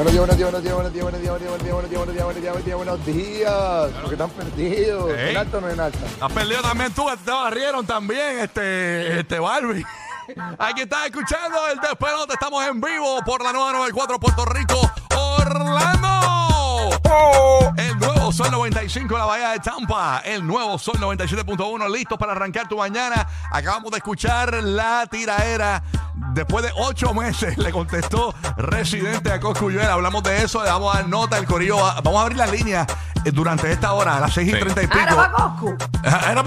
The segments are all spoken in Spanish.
Buenos días, buenos días, buenos días, buenos días, buenos días, buenos días, buenos días, buenos días, buenos días, buenos días, buenos días. Porque están perdidos. Ey. ¿En alto o no en alta? Has perdido también tú, te barrieron también, este, este Barbie. Aquí estás escuchando el despelote, estamos en vivo por la nueva 94 Puerto Rico, Orlando. El nuevo Sol 95 en la Bahía de Tampa, el nuevo Sol 97.1, listos para arrancar tu mañana. Acabamos de escuchar la tiraera. Después de ocho meses le contestó Residente a Coscuyuela. Hablamos de eso, le vamos a dar nota al corillo. Vamos a abrir las líneas eh, durante esta hora, a las 6 y 30 y pico. Ah, ¿era pa' Coscu? Ah, era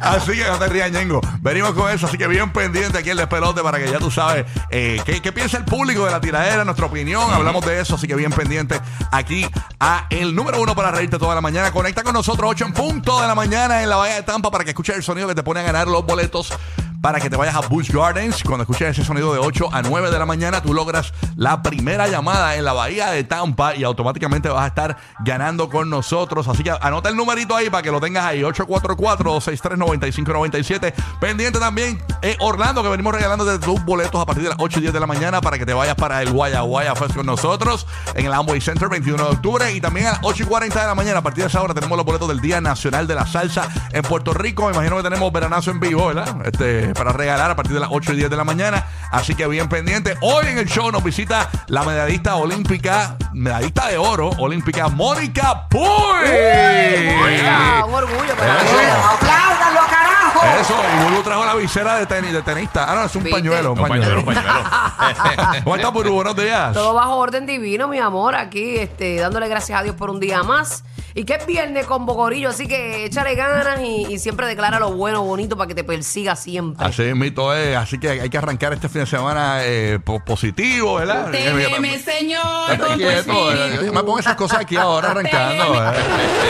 así que no te rías, Ñengo. Venimos con eso, así que bien pendiente aquí el despelote para que ya tú sabes eh, qué, qué piensa el público de la tiradera, nuestra opinión. Hablamos de eso, así que bien pendiente aquí a el número uno para reírte toda la mañana. Conecta con nosotros 8 en punto de la mañana en la Bahía de Tampa para que escuches el sonido que te pone a ganar los boletos para que te vayas a Busch Gardens. Cuando escuches ese sonido de 8 a 9 de la mañana, tú logras la primera llamada en la bahía de Tampa y automáticamente vas a estar ganando con nosotros. Así que anota el numerito ahí para que lo tengas ahí: 844-263-9597. Pendiente también eh, Orlando, que venimos regalando de tus boletos a partir de las 8 y 10 de la mañana para que te vayas para el Guaya Guaya Fest con nosotros en el Amway Center 21 de octubre. Y también a las 8 y 40 de la mañana, a partir de esa hora, tenemos los boletos del Día Nacional de la Salsa en Puerto Rico. Me imagino que tenemos veranazo en vivo, ¿verdad? Este, para regalar a partir de las 8 y 10 de la mañana. Así que bien pendiente. Hoy en el show nos visita la medallista olímpica, medallista de oro olímpica, Mónica Puy. Oiga, un orgullo para. ¡Apláudanlo, carajo! Eso, y Bulu trajo la visera de tenis, de tenista. Ah, no, es un ¿Viste? pañuelo. Un Un pañuelo, pañuelo. un pañuelo. ¿Cómo estás, Buru? Buenos días. Todo bajo orden divino, mi amor, aquí este, dándole gracias a Dios por un día más. Y que es viernes con Bocorillo, así que échale ganas y, y siempre declara lo bueno, bonito para que te persiga siempre. Así es, mito es. Así que hay que arrancar este fin de semana eh, po- positivo, ¿verdad? Déjeme, señor, Estate con tu quieto, eh, me pongo esas cosas aquí ahora arrancando. eh.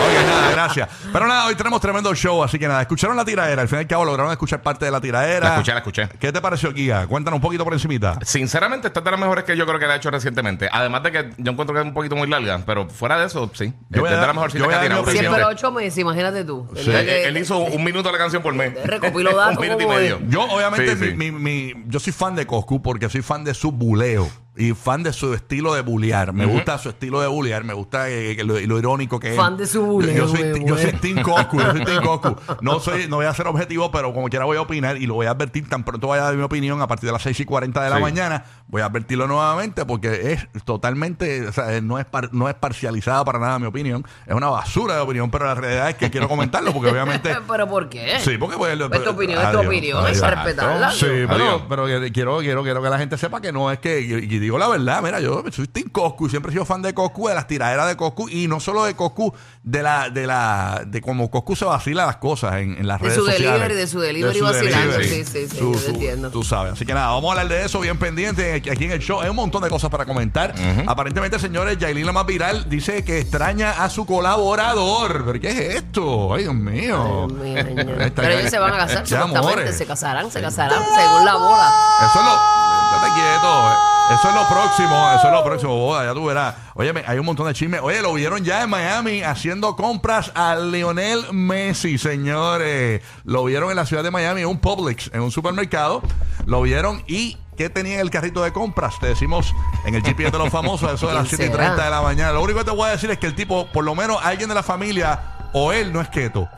Oye, nada, gracias. Pero nada, hoy tenemos tremendo show, así que nada, escucharon la tiradera. Al fin y al cabo lograron escuchar parte de la tiradera. La escuché, la escuché. ¿Qué te pareció, Giga? Cuéntanos un poquito por encimita. Sinceramente, esta es de las mejores que yo creo que la ha hecho recientemente. Además de que yo encuentro que es un poquito muy larga, pero fuera de eso, sí. Yo voy a es de dar- las yo voy a ha dar tirado mi opinión. Siempre meses, imagínate tú. Sí. Él, que- él hizo un minuto de la canción por mes. Recopiló datos, un minuto y ¿cómo medio. Yo, obviamente, Sí, sí. Mi, mi- mi- yo soy fan de Coscu porque soy fan de su buleo y fan de su estilo de bulear. Me gusta su estilo de bulear, me gusta eh, lo, lo irónico que es. Fan de su buleo, Yo, yo soy, yo soy. Team Coscu, yo soy Team Coscu. No, soy, no voy a ser objetivo, pero como quiera voy a opinar y lo voy a advertir tan pronto vaya a dar mi opinión a partir de las 6 y 40 de la Sí. mañana. Voy a advertirlo nuevamente porque es totalmente, o sea, no es, par- no es parcializada para nada mi opinión. Es una basura de opinión, pero la realidad es que quiero comentarlo porque obviamente. ¿Pero por qué? Sí, porque pues, Pues tu opinión es tu Adiós, opinión, adiós. respetarla. Sí, Adiós. pero, quiero, quiero, quiero que la gente sepa que no es que, y, y digo la verdad, mira, yo soy Team Coscu, siempre he sido fan de Coscu, de las tiraderas de Coscu, y no solo de Coscu, de la, de la, de cómo Coscu se vacila las cosas en, en las De redes su sociales. delivery, de su delivery vacilando, sí, sí, sí, yo entiendo. Tú sabes, así que nada, vamos a hablar de eso bien pendiente aquí en el show. Hay un montón de cosas para comentar. Aparentemente, señores, Yailin la más viral dice que extraña a su colaborador. ¿Pero qué es esto? Ay, Dios mío. Dios Pero ellos se van a casar, supuestamente. Se casarán, se casarán, según la bola. Eso es lo. Estate quieto. eh. Eso es lo próximo. Eso es lo próximo. Boda, ya tú verás. Oye, hay un montón de chismes. Oye, lo vieron ya en Miami haciendo compras a Lionel Messi, señores. Lo vieron en la ciudad de Miami, en un Publix, en un supermercado. Lo vieron y. ¿Qué tenía en el carrito de compras? Te decimos en el GPS de los famosos, eso de las ¿Quién 7 y 30 será? de la mañana. Lo único que te voy a decir es que el tipo, por lo menos alguien de la familia, o él no es keto.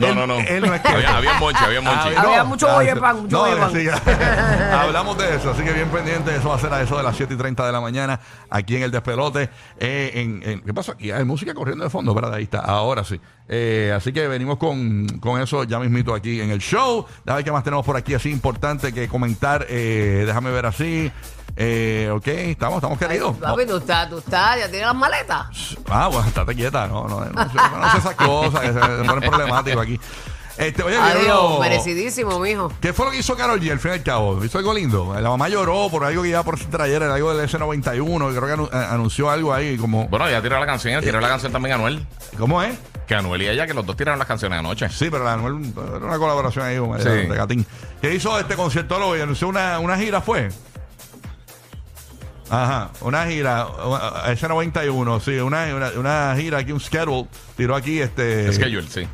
No, no, no. Él no es que. Había, había monche, había monche. Ah, Había mucho no, sí, hablamos de eso, así que bien pendiente. Eso va a ser a eso de las 7 y 30 de la mañana aquí en el despelote. Eh, en, en- ¿Qué pasó aquí? Hay música corriendo de fondo, ¿verdad? Ahí está, ahora sí. Eh, así que venimos con, con eso ya mismito aquí en el show. Déjame ver qué más tenemos por aquí, así importante que comentar. Eh, déjame ver así. Eh, ok, estamos, estamos queridos. Papi, tú estás, tú estás, ya tienes las maletas. Ah, bueno, estate quieta, no, no, no, sé, no sé esas cosas que se, se ponen problemáticos aquí. Este, oye, ¿vieron Adiós, lo- merecidísimo, mijo. ¿Qué fue lo que hizo Carol G al fin y al cabo? ¿Hizo algo lindo? La mamá lloró por algo que iba por era algo del S91, y creo que anu- eh, anunció algo ahí como... Bueno, ya tiró la canción, tiró la canción también a Anuel. ¿Cómo es? Que Anuel y ella, que los dos tiraron las canciones anoche. Sí, pero la Anuel, era una colaboración ahí con Sí. de Gatín. ¿Qué hizo este conciertólogo y anunció una, una gira, fue? Ajá, una gira, uh, S91, sí, una, una, una gira aquí, un schedule, tiró aquí este... Schedule, sí.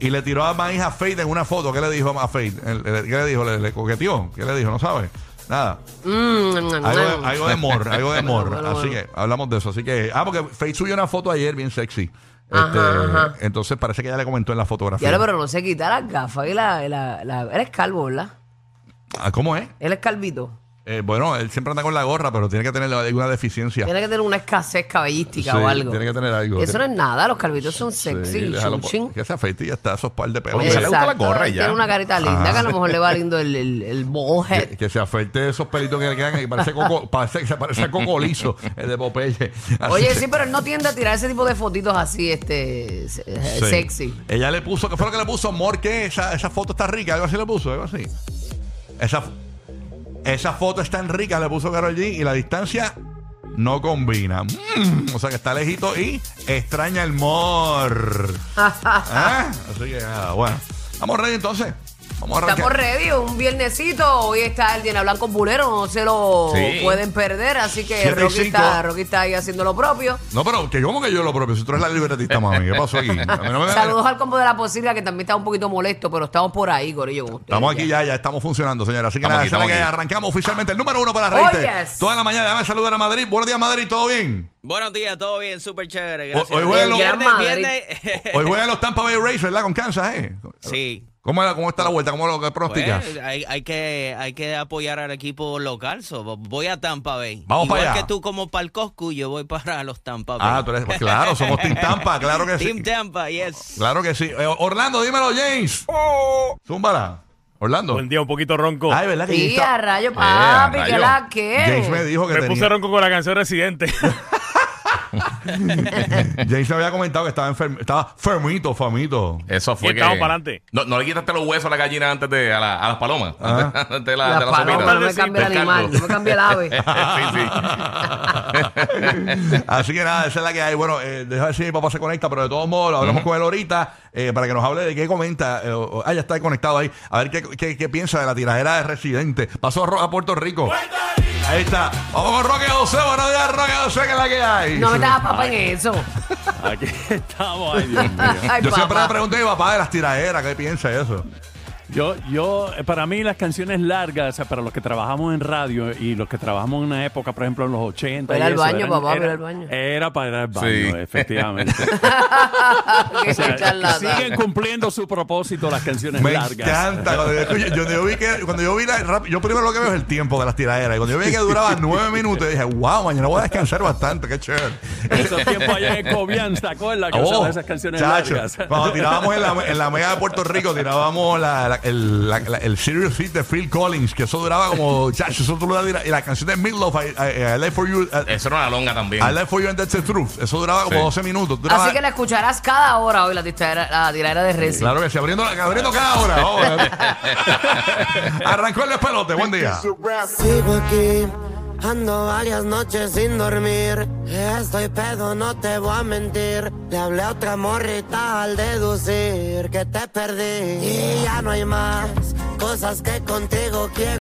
Y le tiró a Maíz a Fade en una foto. ¿Qué le dijo a el- ¿Qué le dijo? ¿Le, le coqueteó? ¿Qué le dijo? No sabe. Nada. Mm, Algo de, algo de amor, algo de amor. Bueno, bueno, Así bueno. que hablamos de eso. Así que, ah, porque Fade subió una foto ayer bien sexy. Este, ajá. Entonces parece que ella le comentó en la fotografía. Ya, pero no se quita las gafas y la, la, la- Él es calvo, ¿verdad? Ah, ¿Cómo es? Él es calvito. Eh, bueno, él siempre anda con la gorra, pero tiene que tener alguna deficiencia. Tiene que tener una escasez cabellística Sí, o algo. tiene que tener algo. Eso no es nada, los calvitos son sexy. déjalo por- chin. que se afeite y ya está, esos par de pelos. Se le gusta la Exacto, gorra y Tiene ya. una carita linda que a lo mejor le va lindo el, el, que, que se afeite esos pelitos que le quedan y parece, coco, parece que se parece a Coco Liso, el de Popeye. Así Oye, que- sí, pero él no tiende a tirar ese tipo de fotitos así, este, se- Sí. sexy. Ella le puso, ¿qué fue lo que le puso? Amor, ¿qué? Esa, esa foto está rica, algo así le puso, algo así. Esa, esa foto está en rica, le puso Karol G y la distancia no combina. Mm, o sea que está lejito y extraña el mor. Ah, Así que, ah, bueno. Vamos ready entonces. Vamos a. Estamos ready, un viernesito. Hoy está el Diana Blanco Bulero, no se lo Sí. pueden perder. Así que Siete y Rocky cinco. está, Rocky está ahí haciendo lo propio. No, pero que como que yo lo propio, si tú eres la libretista, mami, ¿qué pasó aquí? A mí no me- Saludos al combo de la posibilidad que también está un poquito molesto, pero estamos por ahí, Corillo. con ustedes Estamos aquí ya, ya estamos funcionando, señora. Así que Estamos nada, aquí, esa es la estamos que aquí. arrancamos oficialmente el número uno para Oh, reírte. yes. Toda la mañana, déjame saludar a Madrid. Buenos días, Madrid, ¿todo bien? Buenos días, todo bien, súper chévere. Gracias. hoy juegan los- viernes, Gran viernes. Hoy juegan los Tampa Bay Rays, ¿verdad? Con Kansas, ¿eh? sí. ¿Cómo, cómo está la vuelta? ¿Cómo lo que pronosticas? Pues, hay, hay que, hay que apoyar al equipo local. so, voy a Tampa Bay. Vamos Igual para allá. que tú como para el Coscu, yo voy para los Tampa Bay. ah, tú eres, pues claro, somos Team Tampa, claro que sí. Team Tampa, yes. Claro que sí. Eh, Orlando, dímelo, James. Zúmbala. Orlando. Buen día, un poquito ronco. Ay, ¿verdad que Sí, James está- a rayo, Eh, papi, que rayo. la que. James me dijo que Me tenía... puse ronco con la canción Residente. James me había comentado que estaba enfermo, estaba fermito, famito. Eso fue Y que... estamos pa'lante. No, no le quitaste los huesos a la gallina antes de... A, la- a las palomas. Ah. Antes, de la, Las de la palomas, sopita. no me cambia el animal, no me cambia el ave. sí, sí. Así que nada, esa es la que hay. Bueno, eh, deja ver si mi papá se conecta, pero de todos modos, lo hablamos con él ahorita eh, para que nos hable de qué comenta. eh, o- ah, ya está conectado ahí. A ver qué, qué- qué piensa de la tiradera de Residente. Pasó a, Ro- a Puerto Rico. Ahí está. Vamos con Roque José. Buenos días, Roque José, que es la que hay. No me das papá en eso. Aquí estamos, ay Dios mío. Ay, Yo siempre le papá. pregunto a mi papá de las tiraderas, ¿qué piensa de eso? Yo, yo, eh, para mí las canciones largas, o sea, para los que trabajamos en radio y los que trabajamos en una época, por ejemplo, en los 80. Para y al eso, baño, eran- papá, era, al baño. Era para ir al baño, Sí. efectivamente. O sea, siguen cumpliendo su propósito las canciones Me largas. encanta. Cuando yo, escucho- yo- yo vi que, cuando yo vi la, rap- yo primero lo que veo es el tiempo de las tiraderas. Y cuando yo vi que duraba nueve minutos, dije, wow, mañana voy a descansar bastante, qué chévere. Esos tiempos allá en Cobian, ¿te acuerdas? Que Oh, esas canciones chacho, largas. Cuando tirábamos en la, en la mega de Puerto Rico, tirábamos la, la- el, la- la- el Serious Hit de Phil Collins, que eso duraba como, chacho, eso tú lo das- y la canción de Midlove, I, I, I Live for You, I, Eso era una longa también. I Live for You and That's the Truth, eso duraba como Sí. 12 minutos. Duraba- Así que la escucharás cada hora hoy, la tiradera, la de Reci. Claro que sí, abriendo, abriendo cada hora. vamos. Arrancó el despelote, buen día. Ando varias noches sin dormir. Estoy pedo, no te voy a mentir. Le hablé a otra morrita al deducir que te perdí. Y ya no hay más cosas que contigo quiero.